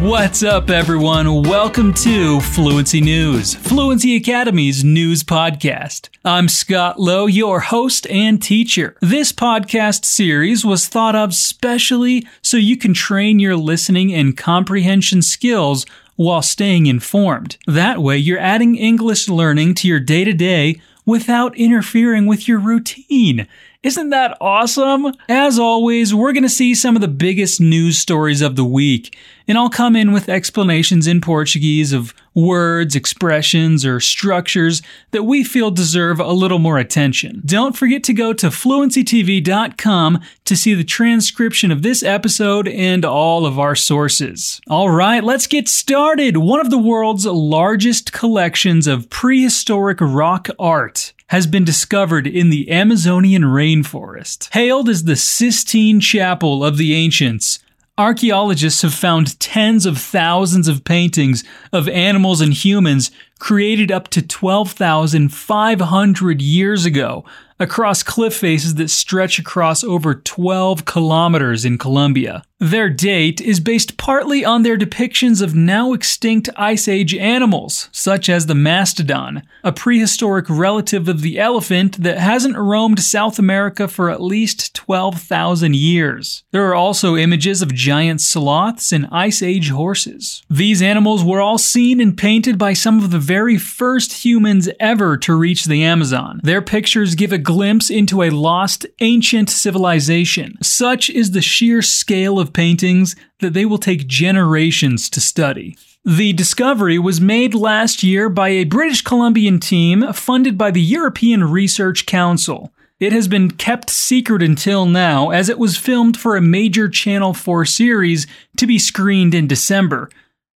What's up, everyone? Welcome to Fluency News, Fluency Academy's news podcast. I'm Scott Lowe, your host and teacher. This podcast series was thought of specially so you can train your listening and comprehension skills while staying informed. That way, you're adding English learning to your day to day without interfering with your routine. Isn't that awesome? As always, we're going to see some of the biggest news stories of the week, and I'll come in with explanations in Portuguese of words, expressions, or structures that we feel deserve a little more attention. Don't forget to go to fluencytv.com to see the transcription of this episode and all of our sources. All right, let's get started. One of the world's largest collections of prehistoric rock art has been discovered in the Amazonian rainforest. Hailed as the Sistine Chapel of the ancients, archaeologists have found tens of thousands of paintings of animals and humans created up to 12,500 years ago across cliff faces that stretch across over 12 kilometers in Colombia. Their date is based partly on their depictions of now extinct Ice Age animals, such as the mastodon, a prehistoric relative of the elephant that hasn't roamed South America for at least 12,000 years. There are also images of giant sloths and Ice Age horses. These animals were all seen and painted by some of the very first humans ever to reach the Amazon. Their pictures give a glimpse into a lost ancient civilization. Such is the sheer scale of paintings that they will take generations to study. The discovery was made last year by a British Colombian team funded by the European Research Council. It has been kept secret until now, as it was filmed for a major Channel 4 series to be screened in December.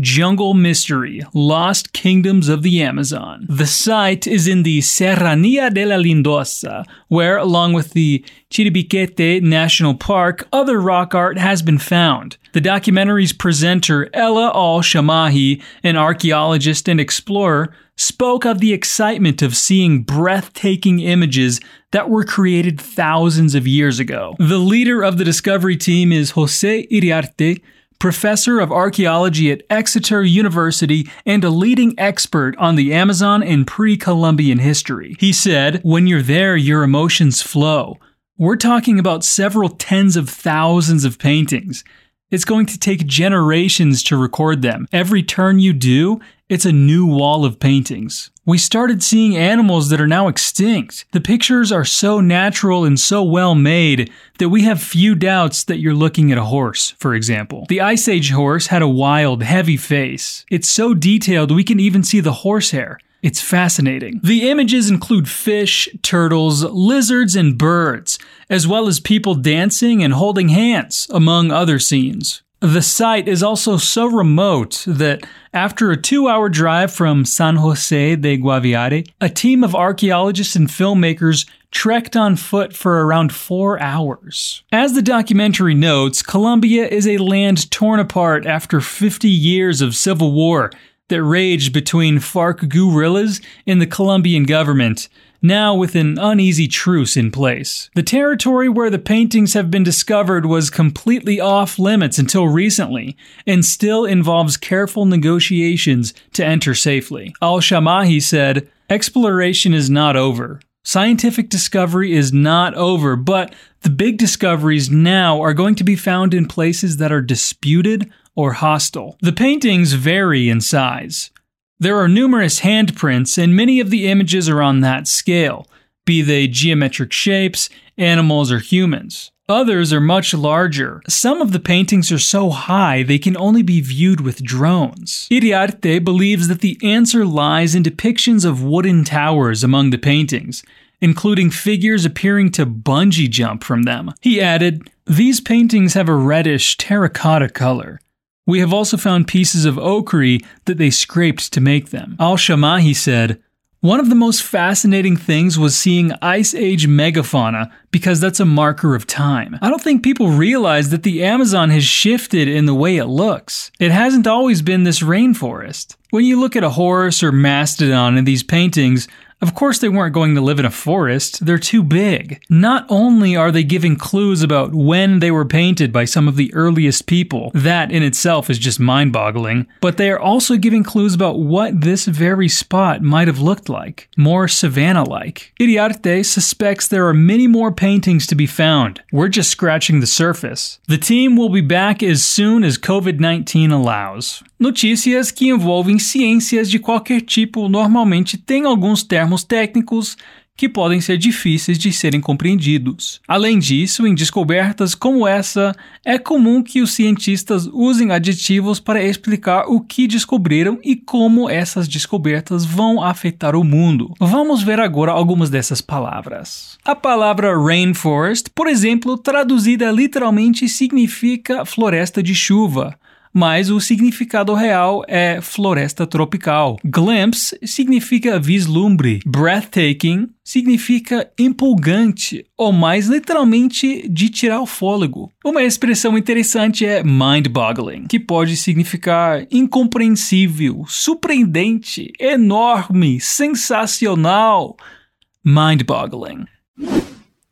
Jungle Mystery Lost Kingdoms of the Amazon. The site is in the Serranía de la Lindosa, where, along with the Chiribiquete National Park, other rock art has been found. The documentary's presenter, Ella Al Shamahi, an archaeologist and explorer, spoke of the excitement of seeing breathtaking images that were created thousands of years ago. The leader of the discovery team is Jose Iriarte, professor of archaeology at Exeter University and a leading expert on the Amazon and pre Columbian history. He said, When you're there, your emotions flow. We're talking about several tens of thousands of paintings. It's going to take generations to record them. Every turn you do, it's a new wall of paintings. We started seeing animals that are now extinct. The pictures are so natural and so well made that we have few doubts that you're looking at a horse, for example. The Ice Age horse had a wild, heavy face. It's so detailed we can even see the horsehair. It's fascinating. The images include fish, turtles, lizards, and birds, as well as people dancing and holding hands, among other scenes. The site is also so remote that after a two hour drive from San Jose de Guaviare, a team of archaeologists and filmmakers trekked on foot for around four hours. As the documentary notes, Colombia is a land torn apart after 50 years of civil war that raged between FARC guerrillas and the Colombian government, now with an uneasy truce in place. The territory where the paintings have been discovered was completely off limits until recently, and still involves careful negotiations to enter safely. Al Shamahi said, Exploration is not over. Scientific discovery is not over, but the big discoveries now are going to be found in places that are disputed or hostile. The paintings vary in size. There are numerous handprints, and many of the images are on that scale, be they geometric shapes, animals, or humans. Others are much larger. Some of the paintings are so high they can only be viewed with drones. Iriarte believes that the answer lies in depictions of wooden towers among the paintings, including figures appearing to bungee jump from them. He added, These paintings have a reddish terracotta color. We have also found pieces of ochre that they scraped to make them. Al Shamahi said, one of the most fascinating things was seeing Ice Age megafauna because that's a marker of time. I don't think people realize that the Amazon has shifted in the way it looks. It hasn't always been this rainforest. When you look at a horse or mastodon in these paintings, Of course, they weren't going to live in a forest, they're too big. Not only are they giving clues about when they were painted by some of the earliest people, that in itself is just mind boggling, but they are also giving clues about what this very spot might have looked like. More savanna like. Iriarte suspects there are many more paintings to be found. We're just scratching the surface. The team will be back as soon as COVID 19 allows. Notícias que envolvem ciências de qualquer tipo normalmente têm alguns termos técnicos que podem ser difíceis de serem compreendidos. Além disso, em descobertas como essa, é comum que os cientistas usem adjetivos para explicar o que descobriram e como essas descobertas vão afetar o mundo. Vamos ver agora algumas dessas palavras. A palavra rainforest, por exemplo, traduzida literalmente significa floresta de chuva mas o significado real é floresta tropical. Glimpse significa vislumbre. Breathtaking significa empolgante, ou mais literalmente de tirar o fôlego. Uma expressão interessante é mind-boggling, que pode significar incompreensível, surpreendente, enorme, sensacional. Mind-boggling.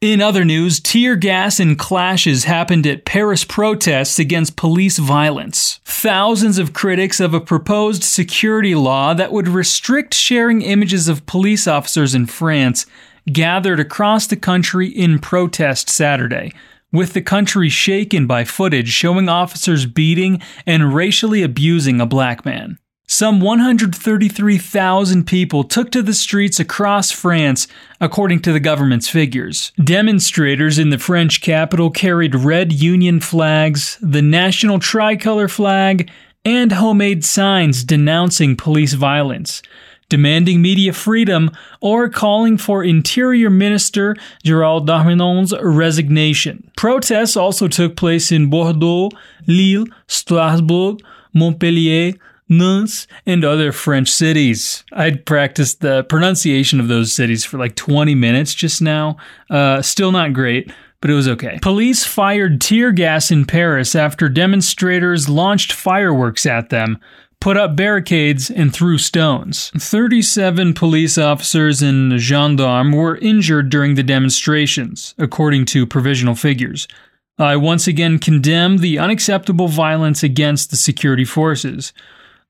In other news, tear gas and clashes happened at Paris protests against police violence. Thousands of critics of a proposed security law that would restrict sharing images of police officers in France gathered across the country in protest Saturday, with the country shaken by footage showing officers beating and racially abusing a black man. Some 133,000 people took to the streets across France, according to the government's figures. Demonstrators in the French capital carried red Union flags, the national tricolor flag, and homemade signs denouncing police violence, demanding media freedom, or calling for Interior Minister Gerald Darmanin's resignation. Protests also took place in Bordeaux, Lille, Strasbourg, Montpellier, Nantes, and other French cities. I'd practiced the pronunciation of those cities for like 20 minutes just now. Uh, still not great, but it was okay. Police fired tear gas in Paris after demonstrators launched fireworks at them, put up barricades, and threw stones. 37 police officers and gendarmes were injured during the demonstrations, according to provisional figures. I once again condemn the unacceptable violence against the security forces.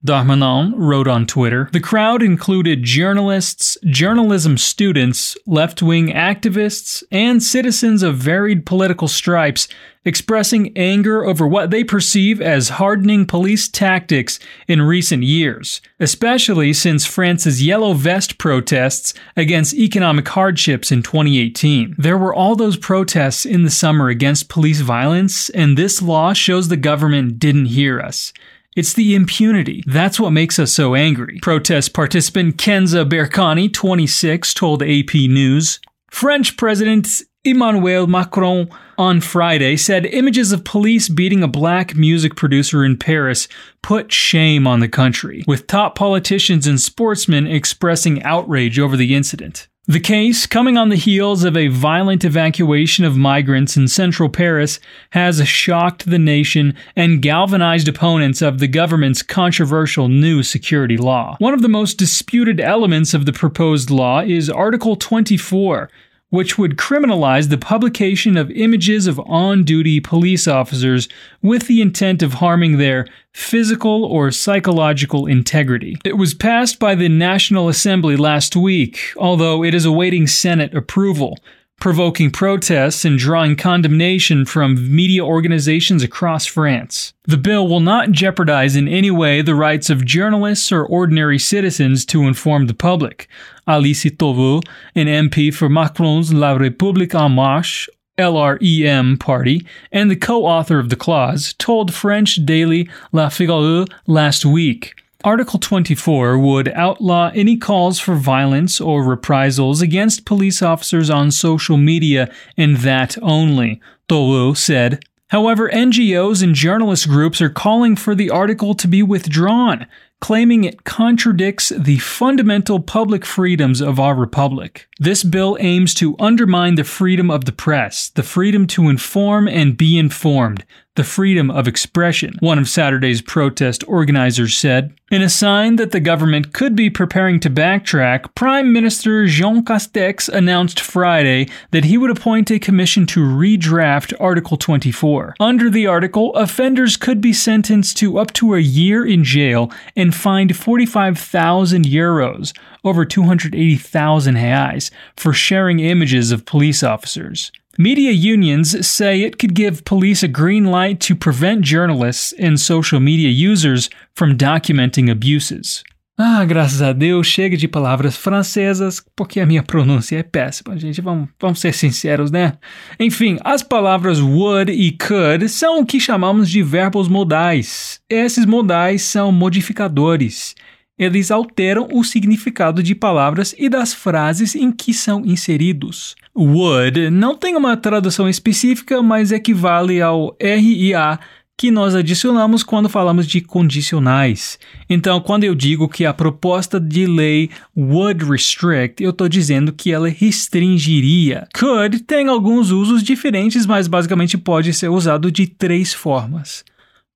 Darmanin wrote on Twitter. The crowd included journalists, journalism students, left wing activists, and citizens of varied political stripes expressing anger over what they perceive as hardening police tactics in recent years, especially since France's Yellow Vest protests against economic hardships in 2018. There were all those protests in the summer against police violence, and this law shows the government didn't hear us. It's the impunity. That's what makes us so angry. Protest participant Kenza Berkani, 26, told AP News. French President Emmanuel Macron on Friday said images of police beating a black music producer in Paris put shame on the country, with top politicians and sportsmen expressing outrage over the incident. The case, coming on the heels of a violent evacuation of migrants in central Paris, has shocked the nation and galvanized opponents of the government's controversial new security law. One of the most disputed elements of the proposed law is Article 24, which would criminalize the publication of images of on duty police officers with the intent of harming their physical or psychological integrity. It was passed by the National Assembly last week, although it is awaiting Senate approval provoking protests and drawing condemnation from media organizations across France. The bill will not jeopardize in any way the rights of journalists or ordinary citizens to inform the public. Alice Tauveau, an MP for Macron's La République En Marche, LREM party, and the co author of the clause, told French daily La Figaro last week. Article 24 would outlaw any calls for violence or reprisals against police officers on social media and that only, Tauveau said. However, NGOs and journalist groups are calling for the article to be withdrawn, claiming it contradicts the fundamental public freedoms of our republic. This bill aims to undermine the freedom of the press, the freedom to inform and be informed, the freedom of expression, one of Saturday's protest organizers said. In a sign that the government could be preparing to backtrack, Prime Minister Jean Castex announced Friday that he would appoint a commission to redraft Article 24. Under the article, offenders could be sentenced to up to a year in jail and fined 45,000 euros, over 280,000 reais, for sharing images of police officers. Media unions say it could give police a green light to prevent journalists and social media users from documenting abuses. Ah, graças a Deus, chega de palavras francesas, porque a minha pronúncia é péssima, gente. Vamos, vamos ser sinceros, né? Enfim, as palavras would e could são o que chamamos de verbos modais. Esses modais são modificadores eles alteram o significado de palavras e das frases em que são inseridos. Would não tem uma tradução específica, mas equivale ao RIA que nós adicionamos quando falamos de condicionais. Então, quando eu digo que a proposta de lei would restrict, eu estou dizendo que ela restringiria. Could tem alguns usos diferentes, mas basicamente pode ser usado de três formas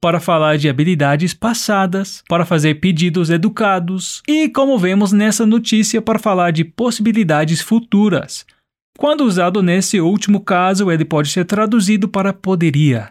para falar de habilidades passadas, para fazer pedidos educados e, como vemos nessa notícia, para falar de possibilidades futuras. Quando usado nesse último caso, ele pode ser traduzido para poderia.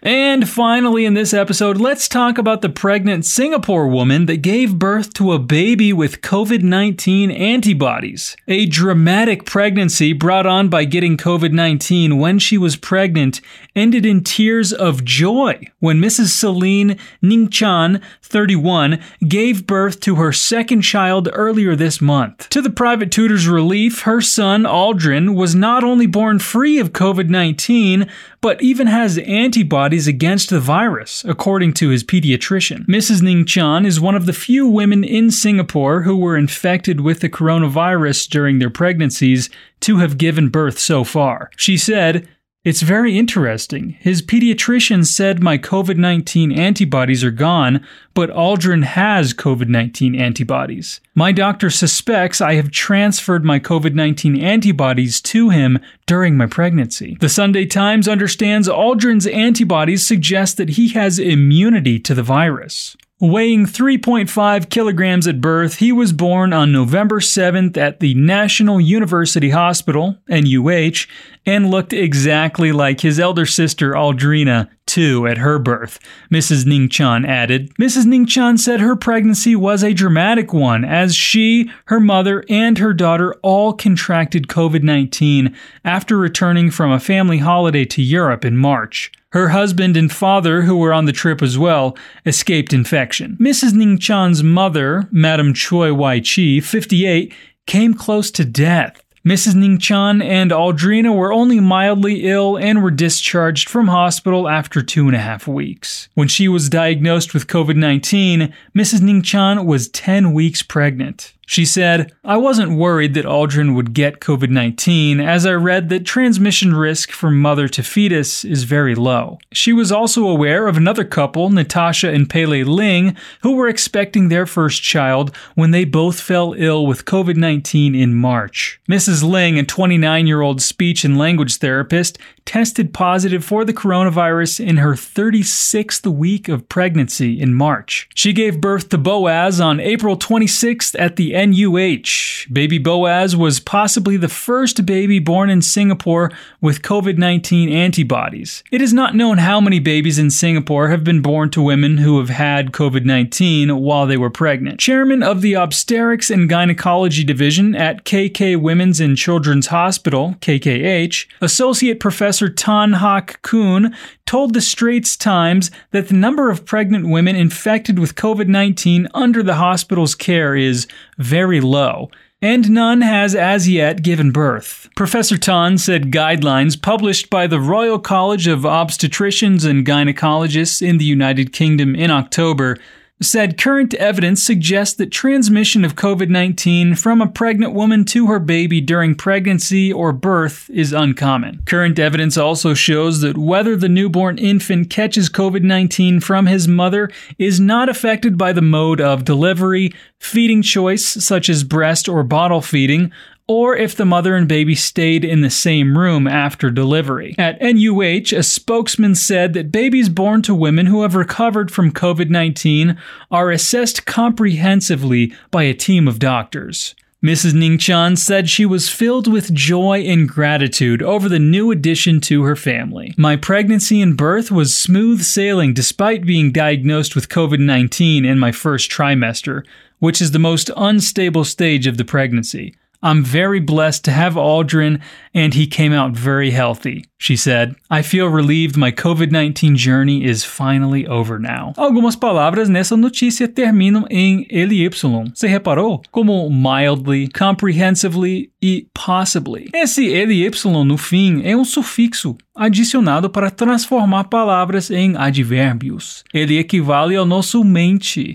And finally, in this episode, let's talk about the pregnant Singapore woman that gave birth to a baby with COVID 19 antibodies. A dramatic pregnancy brought on by getting COVID 19 when she was pregnant ended in tears of joy when Mrs. Celine Ning Chan, 31, gave birth to her second child earlier this month. To the private tutor's relief, her son, Aldrin, was not only born free of COVID 19, but even has antibodies against the virus, according to his pediatrician. Mrs. Ning Chan is one of the few women in Singapore who were infected with the coronavirus during their pregnancies to have given birth so far. She said, it's very interesting. His pediatrician said my COVID 19 antibodies are gone, but Aldrin has COVID 19 antibodies. My doctor suspects I have transferred my COVID 19 antibodies to him during my pregnancy. The Sunday Times understands Aldrin's antibodies suggest that he has immunity to the virus. Weighing 3.5 kilograms at birth, he was born on November 7th at the National University Hospital, NUH, and looked exactly like his elder sister Aldrina, too, at her birth, Mrs. Ning Chan added. Mrs. Ning Chan said her pregnancy was a dramatic one, as she, her mother, and her daughter all contracted COVID 19 after returning from a family holiday to Europe in March. Her husband and father, who were on the trip as well, escaped infection. Mrs. Ning Chan's mother, Madam Choi Wai Chi, 58, came close to death. Mrs. Ning Chan and Aldrina were only mildly ill and were discharged from hospital after two and a half weeks. When she was diagnosed with COVID 19, Mrs. Ning Chan was 10 weeks pregnant. She said, I wasn't worried that Aldrin would get COVID 19 as I read that transmission risk from mother to fetus is very low. She was also aware of another couple, Natasha and Pele Ling, who were expecting their first child when they both fell ill with COVID 19 in March. Mrs. Ling, a 29 year old speech and language therapist, tested positive for the coronavirus in her 36th week of pregnancy in March. She gave birth to Boaz on April 26th at the NUH. Baby Boaz was possibly the first baby born in Singapore with COVID 19 antibodies. It is not known how many babies in Singapore have been born to women who have had COVID 19 while they were pregnant. Chairman of the Obstetrics and Gynecology Division at KK Women's and Children's Hospital, KKH, Associate Professor Tan Hak Koon told the Straits Times that the number of pregnant women infected with COVID 19 under the hospital's care is very low and none has as yet given birth. Professor Tan said guidelines published by the Royal College of Obstetricians and Gynecologists in the United Kingdom in October said current evidence suggests that transmission of COVID 19 from a pregnant woman to her baby during pregnancy or birth is uncommon. Current evidence also shows that whether the newborn infant catches COVID 19 from his mother is not affected by the mode of delivery, feeding choice, such as breast or bottle feeding, or if the mother and baby stayed in the same room after delivery. At NUH, a spokesman said that babies born to women who have recovered from COVID 19 are assessed comprehensively by a team of doctors. Mrs. Ningchan said she was filled with joy and gratitude over the new addition to her family. My pregnancy and birth was smooth sailing despite being diagnosed with COVID 19 in my first trimester, which is the most unstable stage of the pregnancy. I'm very blessed to have Aldrin, and he came out very healthy, she said. I feel relieved my COVID 19 journey is finally over now. Algumas palavras nessa notícia terminam em LY. Você reparou? Como mildly, comprehensively e possibly. Esse LY no fim é um sufixo adicionado para transformar palavras em advérbios. Ele equivale ao nosso mente.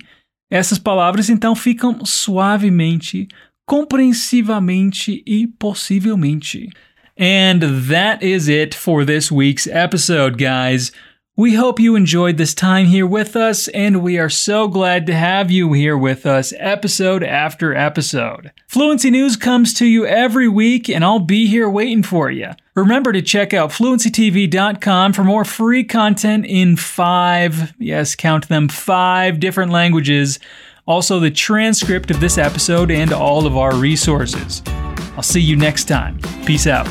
Essas palavras então ficam suavemente compreensivamente e possivelmente. And that is it for this week's episode, guys. We hope you enjoyed this time here with us, and we are so glad to have you here with us episode after episode. Fluency News comes to you every week, and I'll be here waiting for you. Remember to check out fluencytv.com for more free content in five, yes, count them, five different languages also the transcript of this episode, and all of our resources. I'll see you next time. Peace out.